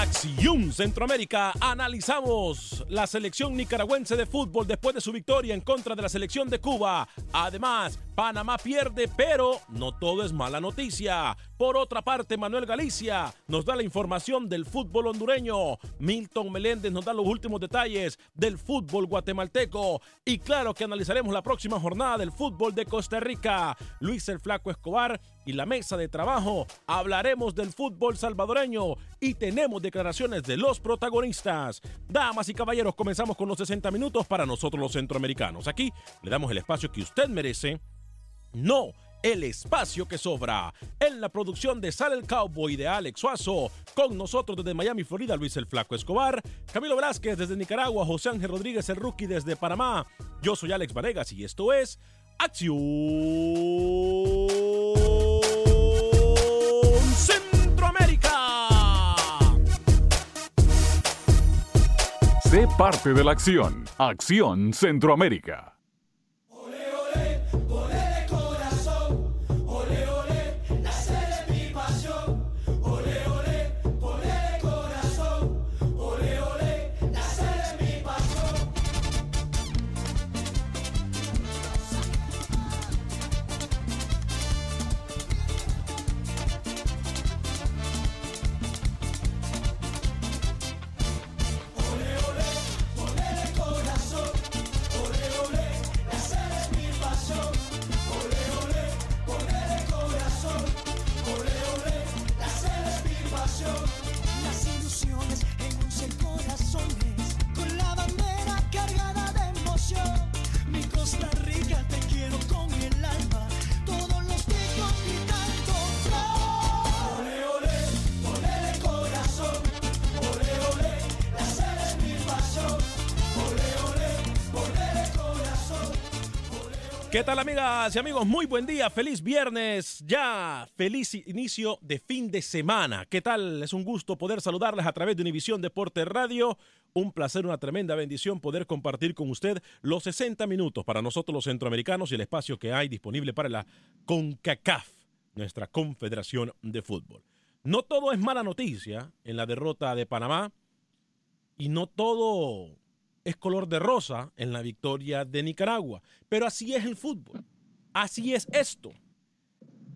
Acción Centroamérica analizamos la selección nicaragüense de fútbol después de su victoria en contra de la selección de Cuba. Además, Panamá pierde, pero no todo es mala noticia. Por otra parte, Manuel Galicia nos da la información del fútbol hondureño. Milton Meléndez nos da los últimos detalles del fútbol guatemalteco. Y claro que analizaremos la próxima jornada del fútbol de Costa Rica. Luis el Flaco Escobar y la mesa de trabajo hablaremos del fútbol salvadoreño y tenemos declaraciones de los protagonistas. Damas y caballeros, comenzamos con los 60 minutos para nosotros los centroamericanos. Aquí le damos el espacio que usted merece. No el espacio que sobra. En la producción de Sale el Cowboy de Alex Suazo, con nosotros desde Miami, Florida, Luis el Flaco Escobar, Camilo Velázquez desde Nicaragua, José Ángel Rodríguez el Rookie desde Panamá. Yo soy Alex Vanegas y esto es Acción Centroamérica. Sé parte de la acción. Acción Centroamérica. ¿Qué tal amigas y amigos? Muy buen día, feliz viernes, ya feliz inicio de fin de semana. ¿Qué tal? Es un gusto poder saludarles a través de Univisión Deporte Radio. Un placer, una tremenda bendición poder compartir con usted los 60 minutos para nosotros los centroamericanos y el espacio que hay disponible para la CONCACAF, nuestra Confederación de Fútbol. No todo es mala noticia en la derrota de Panamá y no todo es color de rosa en la victoria de Nicaragua. Pero así es el fútbol. Así es esto.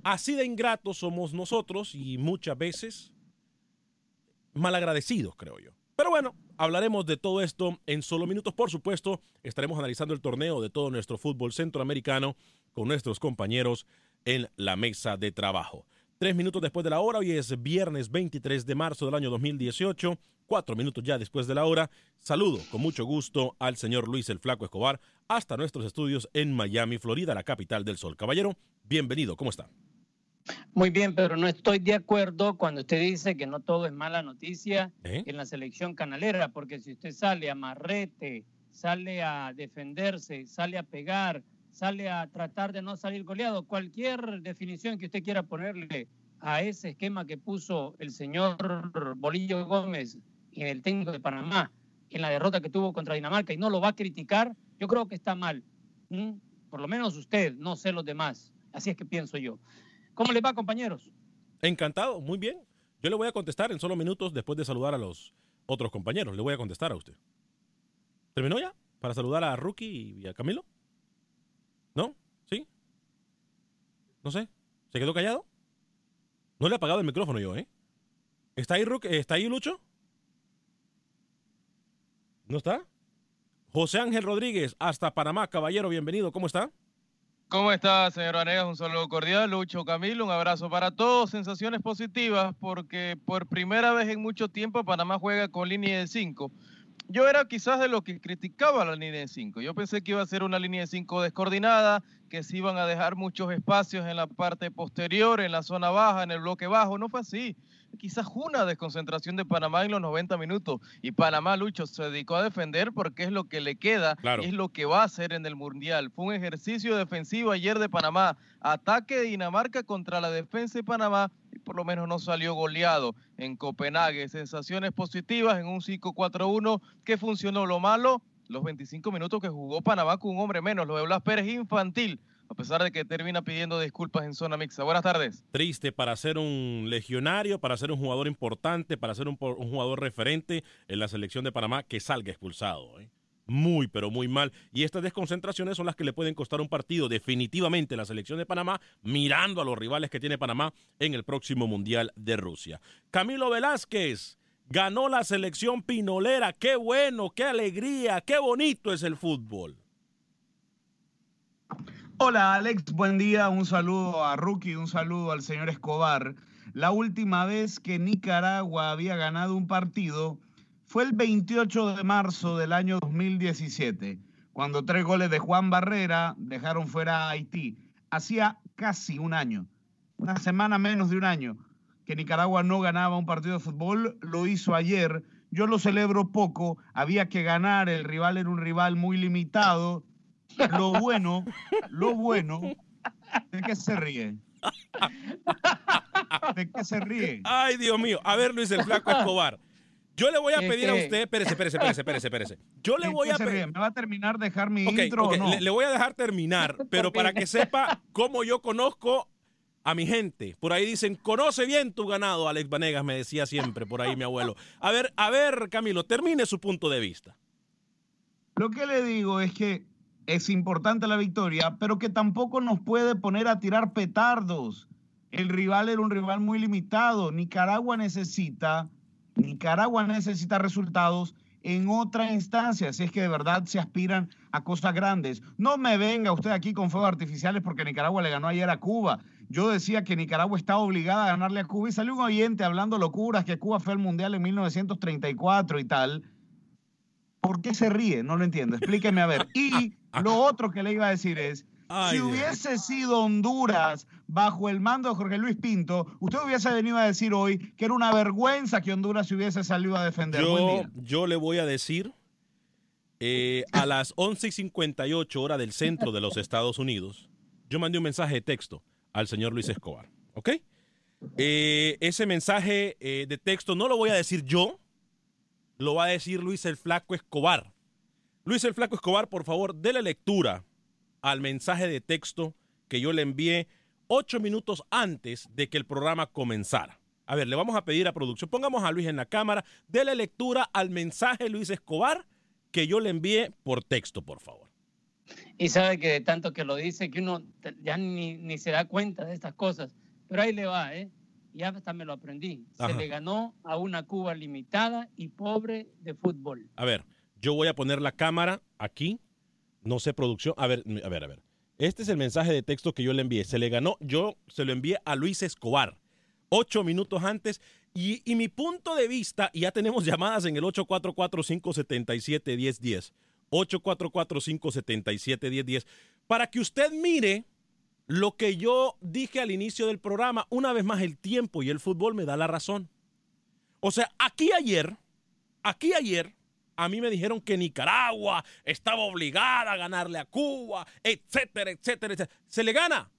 Así de ingratos somos nosotros y muchas veces malagradecidos, creo yo. Pero bueno, hablaremos de todo esto en solo minutos. Por supuesto, estaremos analizando el torneo de todo nuestro fútbol centroamericano con nuestros compañeros en la mesa de trabajo. Tres minutos después de la hora, hoy es viernes 23 de marzo del año 2018, cuatro minutos ya después de la hora. Saludo con mucho gusto al señor Luis el Flaco Escobar hasta nuestros estudios en Miami, Florida, la capital del sol. Caballero, bienvenido, ¿cómo está? Muy bien, pero no estoy de acuerdo cuando usted dice que no todo es mala noticia ¿Eh? en la selección canalera, porque si usted sale a marrete, sale a defenderse, sale a pegar, sale a tratar de no salir goleado, cualquier definición que usted quiera ponerle a ese esquema que puso el señor Bolillo Gómez en el técnico de Panamá en la derrota que tuvo contra Dinamarca y no lo va a criticar, yo creo que está mal. Por lo menos usted, no sé los demás. Así es que pienso yo. ¿Cómo les va, compañeros? Encantado, muy bien. Yo le voy a contestar en solo minutos después de saludar a los otros compañeros. Le voy a contestar a usted. ¿Terminó ya? ¿Para saludar a Rookie y a Camilo? ¿No? ¿Sí? No sé. ¿Se quedó callado? No le he apagado el micrófono yo, ¿eh? ¿Está ahí, Rookie? ¿Está ahí, Lucho? ¿No está? José Ángel Rodríguez, hasta Panamá. Caballero, bienvenido. ¿Cómo está? ¿Cómo está, señor Vanegas? Un saludo cordial. Lucho Camilo, un abrazo para todos. Sensaciones positivas porque por primera vez en mucho tiempo Panamá juega con línea de 5. Yo era quizás de los que criticaba la línea de 5. Yo pensé que iba a ser una línea de 5 descoordinada, que se iban a dejar muchos espacios en la parte posterior, en la zona baja, en el bloque bajo. No fue así. Quizás una desconcentración de Panamá en los 90 minutos. Y Panamá, Lucho, se dedicó a defender porque es lo que le queda Claro. es lo que va a hacer en el Mundial. Fue un ejercicio defensivo ayer de Panamá. Ataque de Dinamarca contra la defensa de Panamá por lo menos no salió goleado en Copenhague. Sensaciones positivas en un 5-4-1 que funcionó. Lo malo, los 25 minutos que jugó Panamá con un hombre menos. Lo de Blas Pérez infantil, a pesar de que termina pidiendo disculpas en zona mixta. Buenas tardes. triste para ser un legionario, para ser un jugador importante, para ser un, jugador referente en la selección de Panamá que salga expulsado. ¿eh? Muy, pero muy mal. Y estas desconcentraciones son las que le pueden costar un partido definitivamente la selección de Panamá, mirando a los rivales que tiene Panamá en el próximo Mundial de Rusia. Camilo Velázquez ganó la selección pinolera. Qué bueno, qué alegría, qué bonito es el fútbol. Hola Alex, buen día, un saludo a Rookie, un saludo al señor Escobar. La última vez que Nicaragua había ganado un partido fue el 28 de marzo del año 2017, cuando tres goles de Juan Barrera dejaron fuera a Haití. Hacía casi un año, una semana menos de un año, que Nicaragua no ganaba un partido de fútbol, lo hizo ayer. Yo lo celebro poco, había que ganar, el rival era un rival muy limitado. Lo bueno, lo bueno, ¿de qué se ríe? ¿De qué se ríe? Ay, Dios mío. A ver, Luis el Flaco Escobar. Yo le voy a ¿Qué, pedir a usted, espérese, espérese, espérese, espérese, espérese. Yo le ¿De voy a pedir. ¿Me va a terminar dejar mi intro o no? le, le voy a dejar terminar, pero para que sepa cómo yo conozco a mi gente. Por ahí dicen, conoce bien tu ganado, Alex Vanegas, me decía siempre por ahí mi abuelo. A ver, a ver, Camilo, termine su punto de vista. Lo que le digo es que es importante la victoria, pero que tampoco nos puede poner a tirar petardos. El rival era un rival muy limitado. Nicaragua necesita, Nicaragua necesita resultados en otra instancia, si es que de verdad se aspiran a cosas grandes. No me venga usted aquí con fuegos artificiales porque Nicaragua le ganó ayer a Cuba. Yo decía que Nicaragua estaba obligada a ganarle a Cuba y salió un oyente hablando locuras que Cuba fue al Mundial en 1934 y tal. ¿Por qué se ríe? No lo entiendo. Explíqueme a ver. Y lo otro que le iba a decir es, Ay, si Dios. hubiese sido Honduras bajo el mando de Jorge Luis Pinto, usted hubiese venido a decir hoy que era una vergüenza que Honduras se hubiese salido a defender. Yo, yo le voy a decir, eh, a las 11 y 58 hora del centro de los Estados Unidos, yo mandé un mensaje de texto al señor Luis Escobar, ¿ok? Eh, ese mensaje eh, de texto no lo voy a decir yo, lo va a decir Luis el Flaco Escobar. Luis el Flaco Escobar, por favor, dele lectura al mensaje de texto que yo le envié ocho minutos antes de que el programa comenzara. A ver, le vamos a pedir a producción, pongamos a Luis en la cámara, dele lectura al mensaje Luis Escobar que yo le envié por texto, por favor. Y sabe que de tanto que lo dice, que uno ya ni, ni se da cuenta de estas cosas. Pero ahí le va, ¿eh? Ya hasta me lo aprendí. Se le ganó a una Cuba limitada y pobre de fútbol. A ver, yo voy a poner la cámara aquí. No sé, producción. A ver, a ver, a ver. Este es el mensaje de texto que yo le envié. Se le ganó, yo se lo envié a Luis Escobar. Ocho minutos antes. Y, y mi punto de vista, y ya tenemos llamadas en el 844-577-1010. 844-577-1010. Para que usted mire lo que yo dije al inicio del programa, una vez más el tiempo y el fútbol me da la razón. O sea, aquí ayer, aquí ayer, a mí me dijeron que Nicaragua estaba obligada a ganarle a Cuba, etcétera, etcétera, etcétera. Se le gana.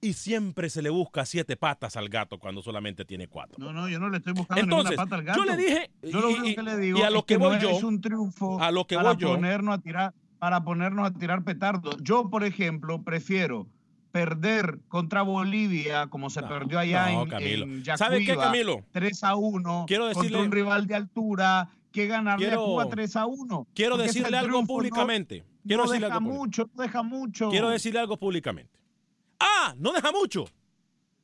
Y siempre se le busca siete patas al gato cuando solamente tiene cuatro. No, no, yo no le estoy buscando Entonces, ninguna pata al gato. yo le dije, Yo lo y- que le digo y a lo es que voy no yo, es un triunfo a lo que para voy yo, ponernos a tirar para ponernos a tirar petardos. Yo, por ejemplo, prefiero perder contra Bolivia como se perdió allá no, en, Camilo. en ¿Sabe qué, Yacuiba, Camilo? 3 a 1 Quiero decirle- contra un rival de altura que ganarle Quiero- a Cuba 3 a 1. Quiero decirle algo triunfo no- públicamente. Quiero no decirle deja algo mucho, no deja mucho. Quiero decirle algo públicamente. Ah, no deja mucho.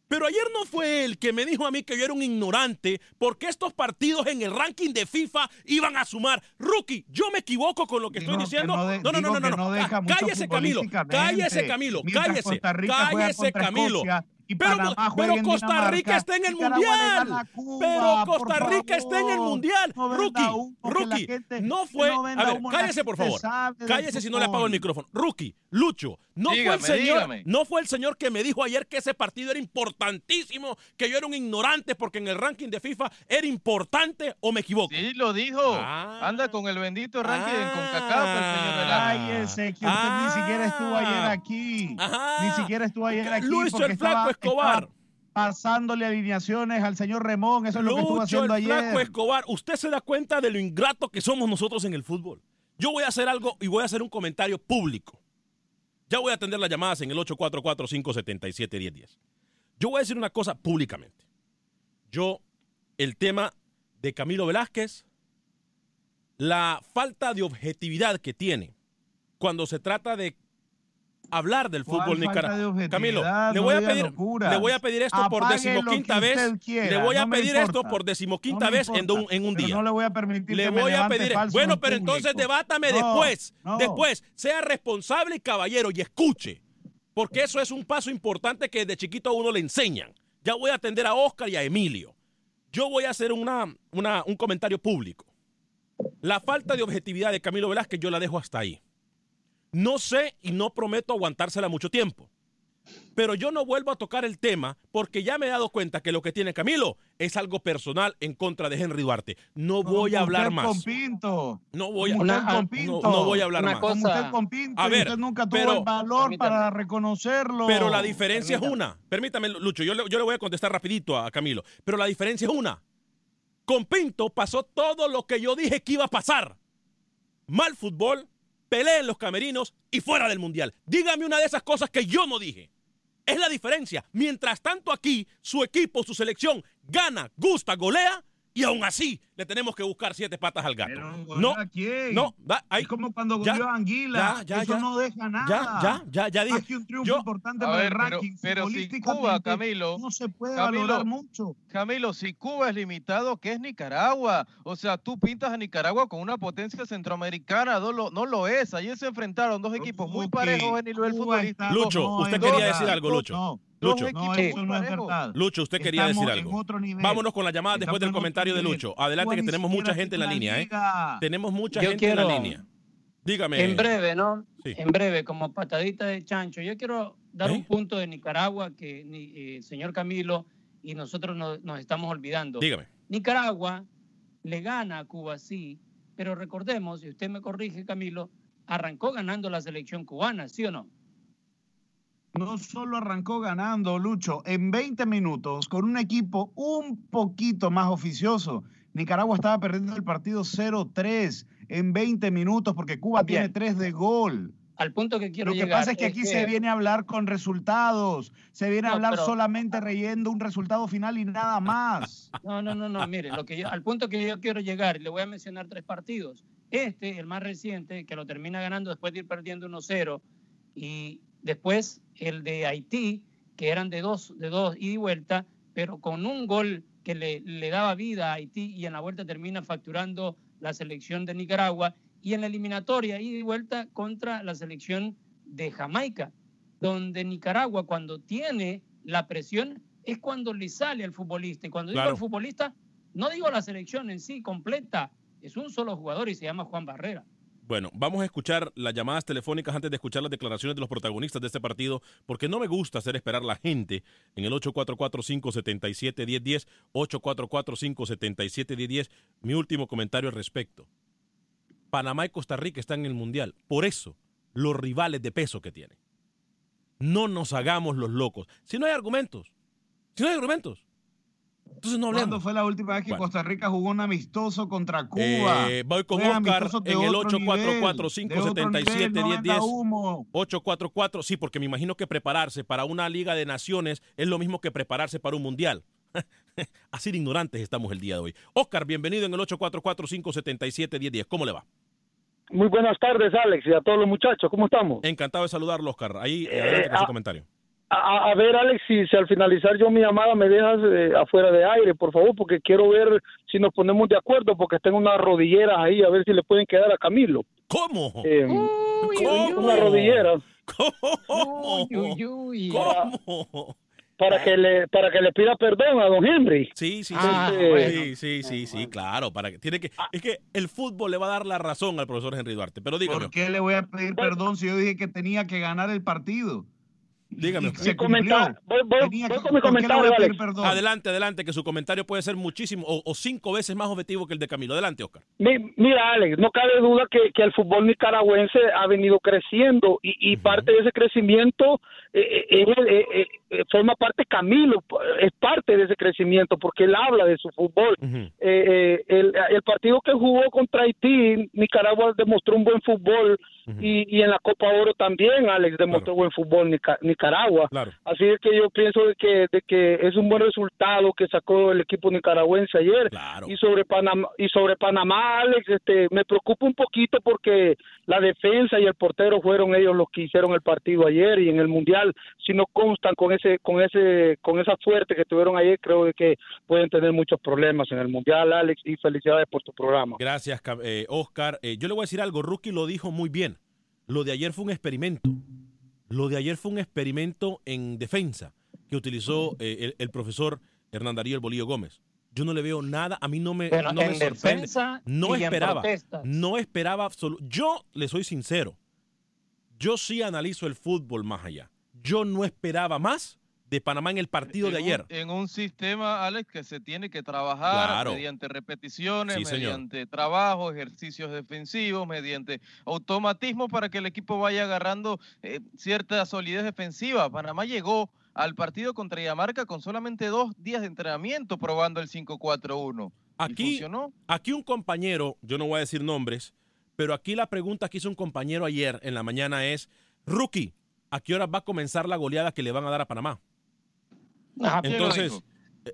Pero ayer no fue él que me dijo a mí que yo era un ignorante porque estos partidos en el ranking de FIFA iban a sumar. Rookie, yo me equivoco con lo que estoy que diciendo. no de- No, no, no, no, no. no Cállese, Camilo. Cállese, Camilo. Cállese. Cállese, Camilo. Escocia y Pero, pero Costa Rica está en el mundial. Cuba, pero Costa Rica está en el favor. mundial. No Rookie, rookie. No fue. no a ver, cállese por favor. Cállese si no le apago el micrófono. Rookie, Lucho, no Dígame, fue el señor. dígame. No fue el señor que me dijo ayer que ese partido era importantísimo, que yo era un ignorante porque en el ranking de FIFA era importante o me equivoco. Sí, lo dijo. Ah. Anda con el bendito ranking Ah. con CACAF, el señor Velasco. Cállese, que usted ni siquiera estuvo ayer aquí. Ajá. Ni siquiera estuvo ayer aquí. Porque el Flaco Escobar. pasándole alineaciones al señor Remón. Eso es lo que estuvo haciendo el Flaco ayer. Escobar, usted se da cuenta de lo ingrato que somos nosotros en el fútbol. Yo voy a hacer algo y voy a hacer un comentario público. Ya voy a atender las llamadas en el 844-577-1010. Yo voy a decir una cosa públicamente. Yo, el tema de Camilo Velázquez, la falta de objetividad que tiene cuando se trata de hablar del ¿Cuál fútbol nicaragüense. Camilo, le No voy a pedir, le voy a pedir esto por Apague decimoquinta vez. quiera, le voy a no me pedir esto por decimoquinta me vez en un, en un pero día. no le voy a permitir Le que me voy a levante pedir. Bueno, en pero entonces debátame después. Después, sea responsable y caballero y escuche. Porque eso es un paso importante que desde chiquito a uno le enseñan. Ya voy a atender a Oscar y a Emilio. Yo voy a hacer una, una- un comentario público. La falta de objetividad de Camilo Velázquez yo la dejo hasta ahí. No sé y no prometo aguantársela mucho tiempo. Pero yo no vuelvo a tocar el tema porque ya me he dado cuenta que lo que tiene Camilo es algo personal en contra de Henry Duarte. No voy a hablar más. Con Pinto. No voy a, con no- Pinto. no, voy a hablar más. cosa- Como usted con Pinto. A ver, usted nunca tuvo pero- el valor Permítame. para reconocerlo. Pero la diferencia es una. Permítame, Lucho, yo le, yo le voy a contestar rapidito a Camilo. Pero la diferencia es una. Con Pinto pasó todo lo que yo dije que iba a pasar. Mal fútbol, pelea en los camerinos y fuera del mundial. Dígame una de esas cosas que yo no dije. Es la diferencia. Mientras tanto aquí, su equipo, su selección, gana, gusta, golea y aún así le tenemos que buscar siete patas al gato. Pero, No, ¿a quién? no, ahí- Es como cuando Ya, goleó a Anguila. ya, ya, Eso ya. no deja nada. ya, ya, ya, ya dije. Que un triunfo Yo- importante A para ver, el pero- ranking. pero si futbolísticamente, Cuba, Camilo, no se puede Camilo, valorar mucho. Camilo, si Cuba es limitado, ¿qué es Nicaragua? O sea, tú pintas a Nicaragua con una potencia centroamericana, no lo, no lo es. Ayer se enfrentaron dos equipos muy parejos en nivel Cuba futbolístico. Lucho, no, usted es quería decir algo, Lucho. No, Lucho. no, eso no es parejos. verdad. Lucho, usted quería Estamos decir algo. Vámonos con la llamada después del comentario de. Lucho. Adelante que tenemos mucha gente en la línea, ¿eh? Tenemos mucha Yo gente en la línea. Dígame. En breve, ¿no? Sí. En breve, como patadita de chancho. Yo quiero dar ¿Eh? un punto de Nicaragua que ni- eh, el señor Camilo y nosotros no- nos estamos olvidando. Dígame. Nicaragua le gana a Cuba, sí, pero recordemos, y usted me corrige, Camilo, arrancó ganando la selección cubana, ¿sí o no? No solo arrancó ganando, Lucho, en 20 minutos con un equipo un poquito más oficioso. Nicaragua estaba perdiendo el partido 0-3 en 20 minutos porque Cuba Bien. tiene 3 de gol. Al punto que quiero Lo que llegar pasa es que aquí se viene a hablar con resultados, se viene a hablar pero- solamente reyendo un resultado final y nada más. No, no, no, no, mire, lo que yo- al punto que yo quiero llegar, le voy a mencionar tres partidos. Este, el más reciente, que lo termina ganando después de ir perdiendo 1-0, y después el de Haití, que eran de dos, de dos ida y vuelta, pero con un gol que le, le daba vida a Haití y en la vuelta termina facturando la selección de Nicaragua, y en la eliminatoria ida y vuelta contra la selección de Jamaica, donde Nicaragua cuando tiene la presión es cuando le sale al futbolista. Y cuando digo al futbolista, no digo la selección en sí completa, es un solo jugador y se llama Juan Barrera. Bueno, vamos a escuchar las llamadas telefónicas antes de escuchar las declaraciones de los protagonistas de este partido, porque no me gusta hacer esperar a la gente en el 844-577-1010, 844-577-1010. Mi último comentario al respecto. Panamá y Costa Rica están en el Mundial. Por eso, los rivales de peso que tienen. No nos hagamos los locos. Si no hay argumentos, si no hay argumentos, entonces no ¿Cuándo fue la última vez que Bueno. Costa Rica jugó un amistoso contra Cuba? Eh, voy con Fue Oscar en el otro nivel, de otro 844-577-1010. nivel, no venda humo. 844, sí, porque me imagino que prepararse para una Liga de Naciones es lo mismo que prepararse para un Mundial. Así de ignorantes estamos el día de hoy. Oscar, bienvenido en el 844-577-1010. ¿Cómo le va? Muy buenas tardes, Alex, y a todos los muchachos. ¿Cómo estamos? Encantado de saludarlo, Oscar. Ahí, eh, adelante con su ah, comentario. A, a- ver, Alex, si, si al finalizar yo mi llamada me dejas eh, afuera de aire, por favor, porque quiero ver si nos ponemos de acuerdo, porque tengo unas rodilleras ahí, a ver si le pueden quedar a Camilo. ¿Cómo? Eh, ¿Cómo? Una rodillera ¿Cómo? Uy, uy, uy. ¿Cómo? para que le para que le pida perdón a don Henry. Sí, sí, sí. Ah, sí, bueno. sí, sí, sí, sí, claro. Para que, tiene que, es que el fútbol le va a dar la razón al profesor Henry Duarte. Pero dígame, ¿Por qué le voy a pedir perdón si yo dije que tenía que ganar el partido? Dígame. Mi comenta- cumplió. voy- voy- Tenía voy que- con mi ¿por qué le voy a comentario, Alex. perdón? Adelante, adelante, que su comentario puede ser muchísimo o, o cinco veces más objetivo que el de Camilo. Adelante, Oscar. Mi- Mira, Alex, no cabe duda que, que el fútbol nicaragüense ha venido creciendo y, y parte de ese crecimiento eh, eh, eh, forma parte Camilo, es parte de ese crecimiento porque él habla de su fútbol. Eh, eh, el, el partido que jugó contra Haití, Nicaragua demostró un buen fútbol Y, y en la Copa Oro también, Alex demostró buen fútbol Nica- Nicaragua. Claro. Así es que yo pienso de que, de que es un buen resultado que sacó el equipo nicaragüense ayer. Claro. Y sobre Panamá, y sobre Panamá, Alex, este, me preocupa un poquito porque la defensa y el portero fueron ellos los que hicieron el partido ayer y en el mundial, si no constan con ese, con ese, con esa suerte que tuvieron ayer, creo de que pueden tener muchos problemas en el mundial, Alex, y felicidades por tu programa. Gracias, eh, Oscar. Eh, yo le voy a decir algo. Rookie lo dijo muy bien. Lo de ayer fue un experimento. Lo de ayer fue un experimento en defensa que utilizó eh, el, el profesor Hernán Darío El Bolillo Gómez. Yo no le veo nada, a mí no me, Bueno, no me en sorprende. defensa No esperaba, no esperaba absolu- Yo le soy sincero. Yo sí analizo el fútbol más allá. Yo no esperaba más de Panamá en el partido de ayer. Un, en un sistema, Alex, que se tiene que trabajar Claro. mediante repeticiones, Sí, señor. mediante trabajo, ejercicios defensivos, mediante automatismo para que el equipo vaya agarrando eh, cierta solidez defensiva. Panamá llegó al partido contra Dinamarca con solamente dos días de entrenamiento probando el 5-4-1. ¿Y Aquí, aquí un compañero, yo no voy a decir nombres, pero aquí la pregunta que hizo un compañero ayer en la mañana es, Rookie, ¿a qué hora va a comenzar la goleada que le van a dar a Panamá? Ah, ¿Quién lo Entonces, no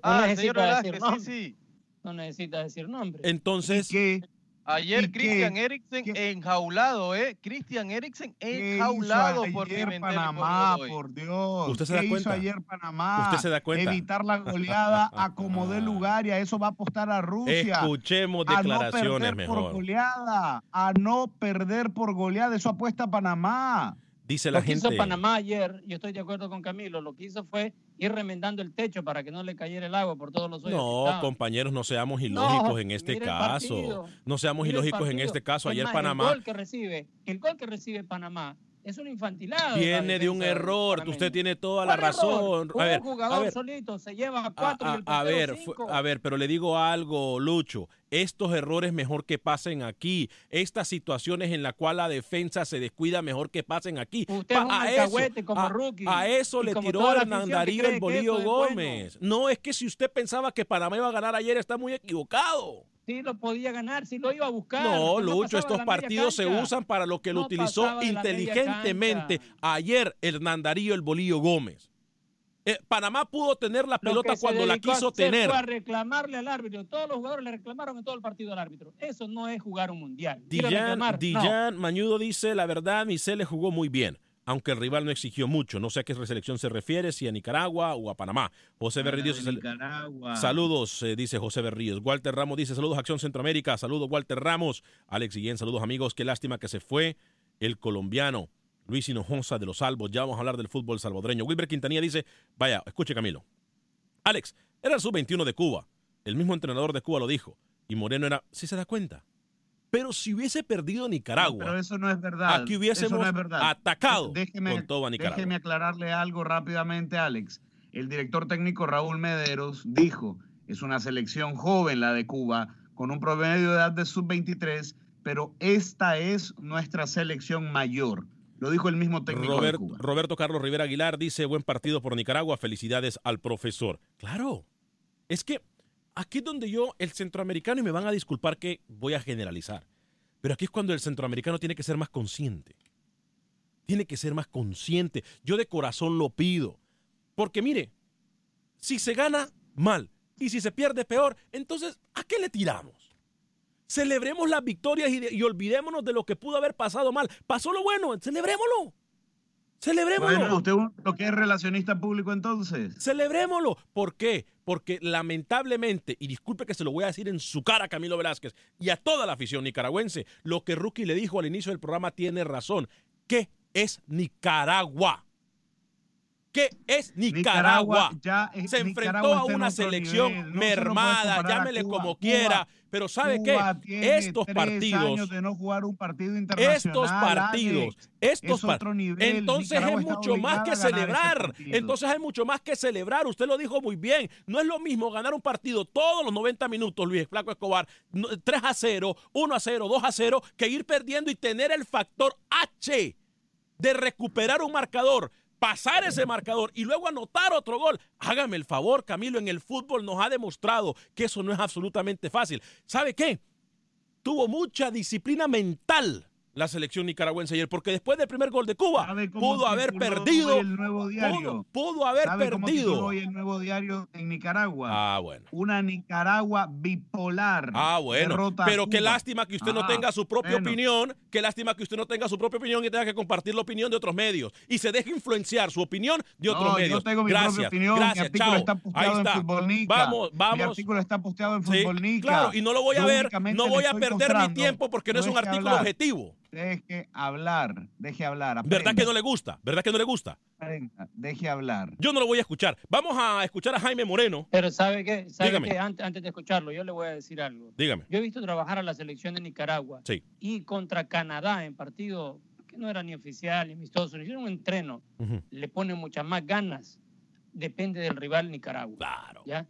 Ah, necesita señor decir Velázquez, nombre. sí, sí. No necesita decir nombre. entonces, ¿Qué? Ayer. Christian Eriksen ¿Qué? enjaulado, ¿eh? Christian Eriksen ¿Qué enjaulado hizo por Panamá, por por Dios? ¿Usted se ¿Qué da hizo cuenta? ayer Panamá? ¿Usted se da cuenta? Evitar la goleada a como dé lugar y a eso va a apostar a Rusia. escuchemos a no declaraciones perder por mejor. goleada, a no perder por goleada, eso apuesta a Panamá. Dice la lo que hizo Panamá ayer, yo estoy de acuerdo con Camilo, lo que hizo fue ir remendando el techo para que no le cayera el agua por todos los hoyos. No, compañeros, no seamos ilógicos No, en este caso. partido. No seamos ilógicos en este caso. Ayer Panamá El gol que recibe, el gol que recibe Panamá es un infantilado. la viene de un error. Usted tiene toda la razón. A Un ver, a jugador ver, solito se lleva a, cuatro a- el a portero ver, cinco. a ver, pero le digo algo, Lucho. Estos errores mejor que pasen aquí. Estas situaciones en las cuales la defensa se descuida mejor que pasen aquí. Usted es un a, eso, como a- rookie. a eso le tiró cree el bueno. Gómez. No, es que si usted pensaba que Panamá iba a ganar ayer, está muy equivocado. Sí lo podía ganar, sí lo iba a buscar. No, Usted Lucho, estos partidos se usan para lo que lo No utilizó inteligentemente ayer Hernán Darío el Bolillo Gómez. Eh, Panamá pudo tener la Lo pelota cuando la a quiso hacer tener. Fue a reclamarle al árbitro. Todos los jugadores le reclamaron en todo el partido al árbitro. Eso no es jugar un mundial. A reclamar, no. Mañudo dice, la verdad, Misele jugó muy bien, aunque el rival no exigió mucho. No sé a qué selección se refiere, si a Nicaragua o a Panamá. José Berríos saludos, eh, dice José Berríos. Walter Ramos dice, saludos Acción Centroamérica, saludos Walter Ramos. Alex Guillén, saludos amigos, qué lástima que se fue el colombiano Luis Hinojosa de los Albos. Ya vamos a hablar del fútbol salvadoreño. Wilber Quintanilla dice, vaya, escuche Camilo. Alex, era el sub-21 de Cuba. El mismo entrenador de Cuba lo dijo. Y Moreno era, ¿sí se da cuenta? Pero si hubiese perdido Nicaragua, Pero eso no es verdad. aquí hubiésemos Eso no es verdad. atacado Déjeme, con todo a Nicaragua. déjeme aclararle algo rápidamente, Alex. El director técnico Raúl Mederos dijo, es una selección joven la de Cuba, con un promedio de edad de sub-23, pero esta es nuestra selección mayor. Lo dijo el mismo técnico de Robert- Cuba. Roberto Carlos Rivera Aguilar dice, buen partido por Nicaragua, felicidades al profesor. Claro, es que aquí es donde yo, el centroamericano, y me van a disculpar que voy a generalizar, pero aquí es cuando el centroamericano tiene que ser más consciente. Tiene que ser más consciente. Yo de corazón lo pido. Porque mire, si se gana, mal. Y si se pierde, peor. Entonces, ¿a qué le tiramos? Celebremos las victorias y, de- y olvidémonos de lo que pudo haber pasado mal. Pasó lo bueno, celebrémoslo. Celebrémoslo. Bueno, usted lo que es relacionista público entonces. Celebrémoslo. ¿Por qué? Porque lamentablemente, y disculpe que se lo voy a decir en su cara a Camilo Velázquez y a toda la afición nicaragüense, lo que Rookie le dijo al inicio del programa tiene razón. ¿Qué es Nicaragua? ¿Qué es Nicaragua? ya es- se enfrentó Nicaragua a una selección no mermada, llámele como Cuba- quiera, pero ¿sabe Cuba qué? Estos partidos, años de no jugar un partido internacional. estos partidos, estos es otro par- nivel. Entonces Nicaragua es mucho más que ese celebrar. Entonces hay mucho más que celebrar. Usted lo dijo muy bien. No es lo mismo ganar un partido todos los 90 minutos, Luis Flaco Escobar, no- 3 a 0, 1 a 0, 2 a 0, que ir perdiendo y tener el factor H de recuperar un marcador, pasar ese marcador y luego anotar otro gol. Hágame el favor, Camilo, en el fútbol nos ha demostrado que eso no es absolutamente fácil. ¿Sabe qué? Tuvo mucha disciplina mental la selección nicaragüense ayer, porque después del primer gol de Cuba ¿Sabe cómo pudo haber perdido, el nuevo diario? pudo, pudo haber ¿Sabe cómo perdido. hoy el nuevo diario en Nicaragua? Ah, bueno. Una Nicaragua bipolar. Ah, bueno. Pero qué lástima que usted no Ah, tenga su propia bueno. opinión, qué lástima que usted no tenga su propia opinión y tenga que compartir la opinión de otros medios y se deje influenciar su opinión de otros No, medios. yo tengo mi gracias, propia opinión. gracias, mi artículo chao. está Ahí posteado está. en Nica. Vamos, Mi vamos. artículo está posteado en Sí, Fútbol Nica. claro, y no lo voy a Yo ver, no voy a perder mi tiempo porque no es un artículo hablar. objetivo. Deje hablar, deje hablar. ¿Verdad que no le gusta? ¿Verdad que no le gusta? aprenda, Deje hablar. Yo no lo voy a escuchar. Vamos a escuchar a Jaime Moreno. Pero ¿sabe qué? ¿Sabe Dígame. qué? Antes, antes de escucharlo, yo le voy a decir algo. Dígame. Yo he visto trabajar a la selección de Nicaragua Sí. y contra Canadá en partido que no era ni oficial ni amistoso, ni siquiera un entreno, le pone muchas más ganas. Depende del rival Nicaragua. Claro, ¿ya?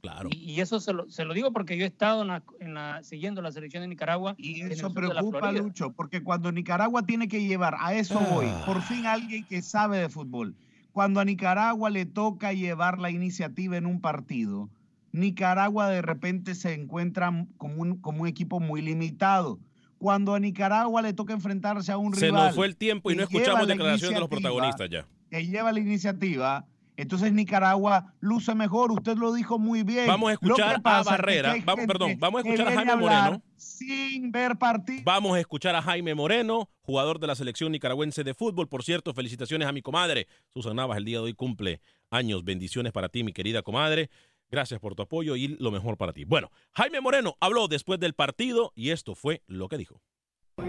Claro. Y, y eso se lo, se lo digo porque yo he estado en la, en la- siguiendo la selección de Nicaragua. Y eso preocupa. Lucho, porque cuando Nicaragua tiene que llevar, a eso voy, Ah. por fin alguien que sabe de fútbol, cuando a Nicaragua le toca llevar la iniciativa en un partido, Nicaragua de repente se encuentra como un, como un equipo muy limitado. Cuando a Nicaragua le toca enfrentarse a un Se rival nos fue el tiempo y no escuchamos la declaraciones de los protagonistas ya. que lleva la iniciativa, entonces Nicaragua luce mejor. Usted lo dijo muy bien. Vamos a escuchar a pasa es que Barrera. Vamos, perdón, vamos a escuchar a Jaime Moreno. Sin ver partido. Vamos a escuchar a Jaime Moreno, jugador de la selección nicaragüense de fútbol. Por cierto, felicitaciones a mi comadre. Susan Navas, el día de hoy cumple años. Bendiciones para ti, mi querida comadre. Gracias por tu apoyo y lo mejor para ti. Bueno, Jaime Moreno habló después del partido y esto fue lo que dijo.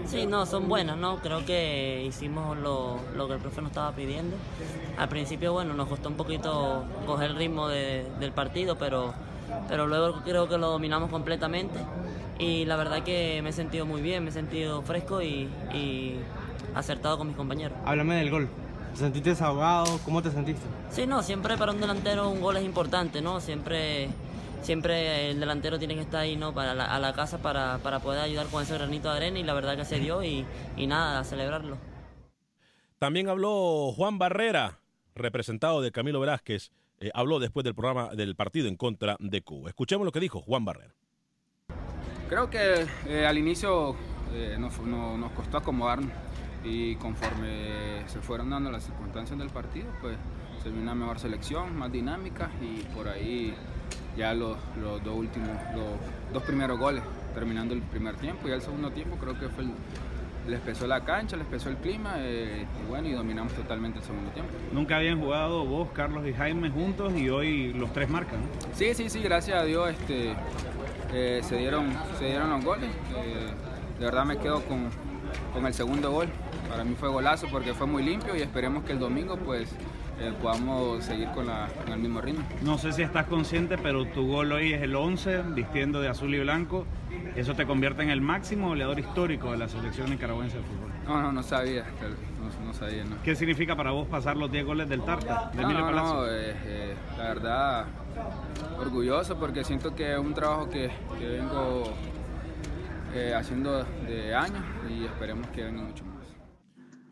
Sí, no, son buenas, ¿no? Creo que hicimos lo, lo que el profe nos estaba pidiendo. Al principio, bueno, nos costó un poquito coger el ritmo de- del partido, pero, pero luego creo que lo dominamos completamente. Y la verdad que me he sentido muy bien, me he sentido fresco y, y acertado con mis compañeros. Háblame del gol. ¿Te sentiste desahogado? ¿Cómo te sentiste? Sí, no, siempre para un delantero un gol es importante, ¿no? Siempre, siempre el delantero tiene que estar ahí, ¿no? Para la, a la casa para, para poder ayudar con ese granito de arena y la verdad que se dio y, y nada, a celebrarlo. También habló Juan Barrera, representado de Camilo Velázquez. eh, habló después del programa del partido en contra de Cuba. Escuchemos lo que dijo Juan Barrera. Creo que eh, al inicio eh, nos, no- nos costó acomodarnos y conforme se fueron dando las circunstancias del partido, pues se vio una mejor selección, más dinámica y por ahí ya los, los dos últimos, los dos primeros goles, terminando el primer tiempo y el segundo tiempo creo que fue el, les pesó la cancha, les pesó el clima eh, y bueno, y dominamos totalmente el segundo tiempo. Nunca habían jugado vos, Carlos y Jaime juntos y hoy los tres marcan. Sí, sí, sí, gracias a Dios este, eh, se, dieron, se dieron los goles. Eh, de verdad me quedo con, con el segundo gol. Para mí fue golazo porque fue muy limpio y esperemos que el domingo pues eh, podamos seguir con, la- con el mismo ritmo. No sé si estás consciente, pero tu gol hoy es el 11, vistiendo de azul y blanco. Eso te convierte en el máximo goleador histórico de la selección nicaragüense de fútbol. No, no, no sabía. No, no sabía, no. ¿Qué significa para vos pasar los 10 goles del Tarta, de Emilio no, Palacio? no, eh, eh, la verdad, orgulloso porque siento que es un trabajo que, que vengo eh, haciendo de años y esperemos que venga mucho más.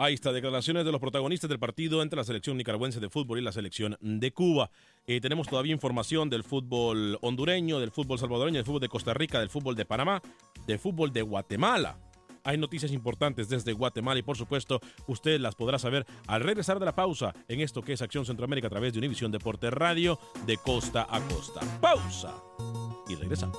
Ahí está, declaraciones de los protagonistas del partido entre la selección nicaragüense de fútbol y la selección de Cuba. Eh, tenemos todavía información del fútbol hondureño, del fútbol salvadoreño, del fútbol de Costa Rica, del fútbol de Panamá, del fútbol de Guatemala. Hay noticias importantes desde Guatemala y por supuesto usted las podrá saber al regresar de la pausa en esto que es Acción Centroamérica a través de Univisión Deporte Radio de costa a costa. Pausa y regresamos.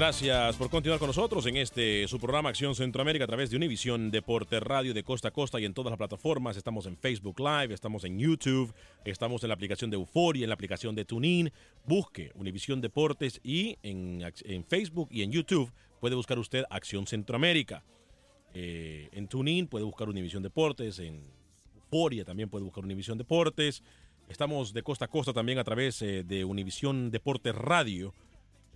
Gracias por continuar con nosotros en este su programa Acción Centroamérica a través de Univisión Deporte Radio de Costa a Costa y en todas las plataformas. Estamos en Facebook Live, estamos en YouTube, estamos en la aplicación de Euforia, en la aplicación de TuneIn. Busque Univisión Deportes y en, en Facebook y en YouTube puede buscar usted Acción Centroamérica. Eh, en TuneIn puede buscar Univisión Deportes, en Euforia también puede buscar Univisión Deportes. Estamos de costa a costa también a través eh, de Univisión Deportes Radio.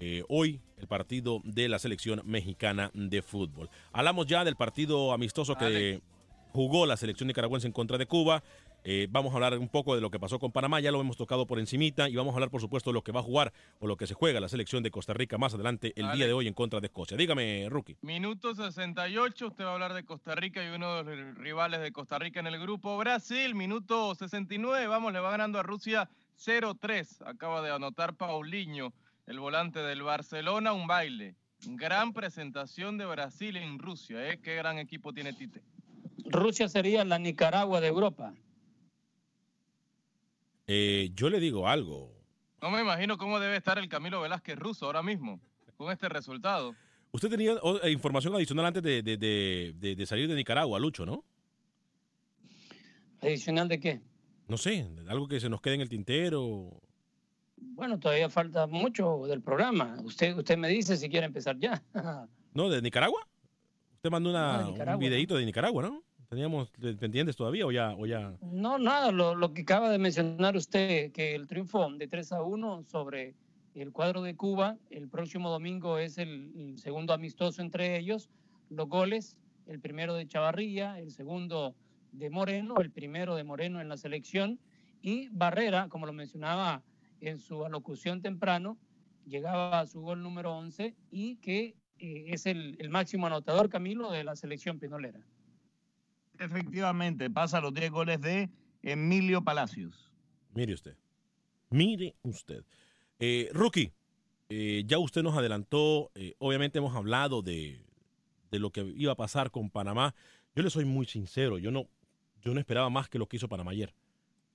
Eh, hoy el partido de la selección mexicana de fútbol. Hablamos ya del partido amistoso que jugó la selección nicaragüense en contra de Cuba. Eh, vamos a hablar un poco de lo que pasó con Panamá, ya lo hemos tocado por encimita y vamos a hablar por supuesto de lo que va a jugar o lo que se juega la selección de Costa Rica más adelante el día de hoy en contra de Escocia. Dígame, Rookie. Minuto 68, usted va a hablar de Costa Rica y uno de los rivales de Costa Rica en el grupo Brasil. Minuto 69, vamos, le va ganando a Rusia 0-3. Acaba de anotar Paulinho, el volante del Barcelona, un baile. Gran presentación de Brasil en Rusia, ¿eh? Qué gran equipo tiene Tite. Rusia sería la Nicaragua de Europa. Eh, yo le digo algo. No me imagino cómo debe estar el Camilo Velázquez ruso ahora mismo, con este resultado. Usted tenía eh, información adicional antes de, de- de- de- de salir de Nicaragua, Lucho, ¿no? ¿Adicional de qué? No sé, algo que se nos quede en el tintero. Bueno, todavía falta mucho del programa. Usted, usted me dice si quiere empezar ya. ¿No? ¿De Nicaragua? Usted mandó una, No, un videito de Nicaragua, ¿no? ¿Teníamos pendientes todavía o ya? O ya? No, nada, lo, lo que acaba de mencionar usted, que el triunfo de 3 a 1 sobre el cuadro de Cuba, el próximo domingo es el, el segundo amistoso entre ellos, los goles, el primero de Chavarría, el segundo de Moreno, el primero de Moreno en la selección, y Barrera, como lo mencionaba en su alocución temprano, llegaba a su gol número 11 y que eh, es el, el máximo anotador, Camilo, de la selección pinolera. Efectivamente, pasa los 10 goles de Emilio Palacios. Mire usted. Mire usted. Eh, Rookie, eh, ya usted nos adelantó, eh, obviamente hemos hablado de, de lo que iba a pasar con Panamá. Yo le soy muy sincero, yo no, yo no esperaba más que lo que hizo Panamá ayer.